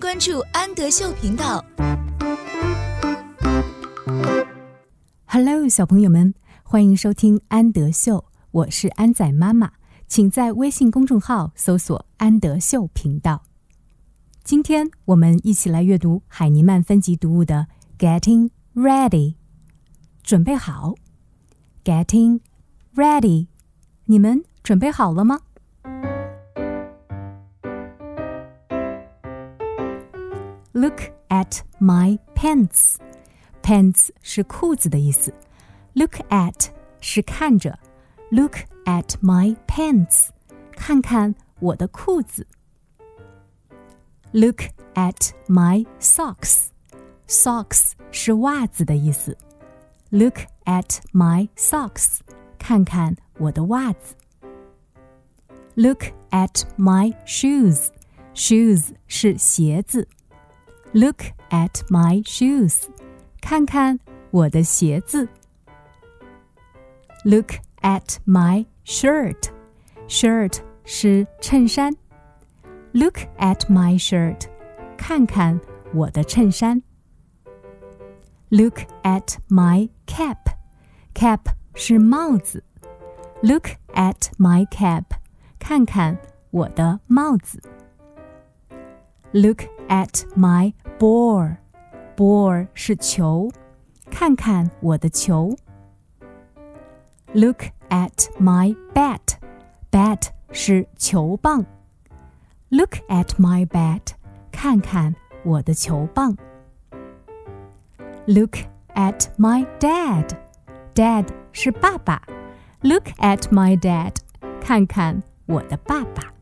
关注安德秀频道。Hello，小朋友们，欢迎收听安德秀，我是安仔妈妈，请在微信公众号搜索“安德秀频道”。今天我们一起来阅读海尼曼分级读物的《Getting Ready》，准备好，Getting Ready，你们准备好了吗 ？Look at my pants. Pants 是裤子的意思。Look at 是看着。Look at my pants，看看我的裤子。Look at my socks. Socks 是袜子的意思。Look at my socks，看看我的袜子。Look at my shoes. Shoes 是鞋子。 Look at my shoes，看看我的鞋子。Look at my shirt. Shirt 是衬衫。Look at my shirt，看看我的衬衫。Look at my cap. Cap 是帽子。Look at my cap，看看我的帽子。Look at my ball. Ball 是球，看看我的球。Look at my bat. Bat 是球棒。Look at my bat. 看看我的球棒。Look at my dad. Dad 是爸爸。Look at my dad. 看看我的爸爸。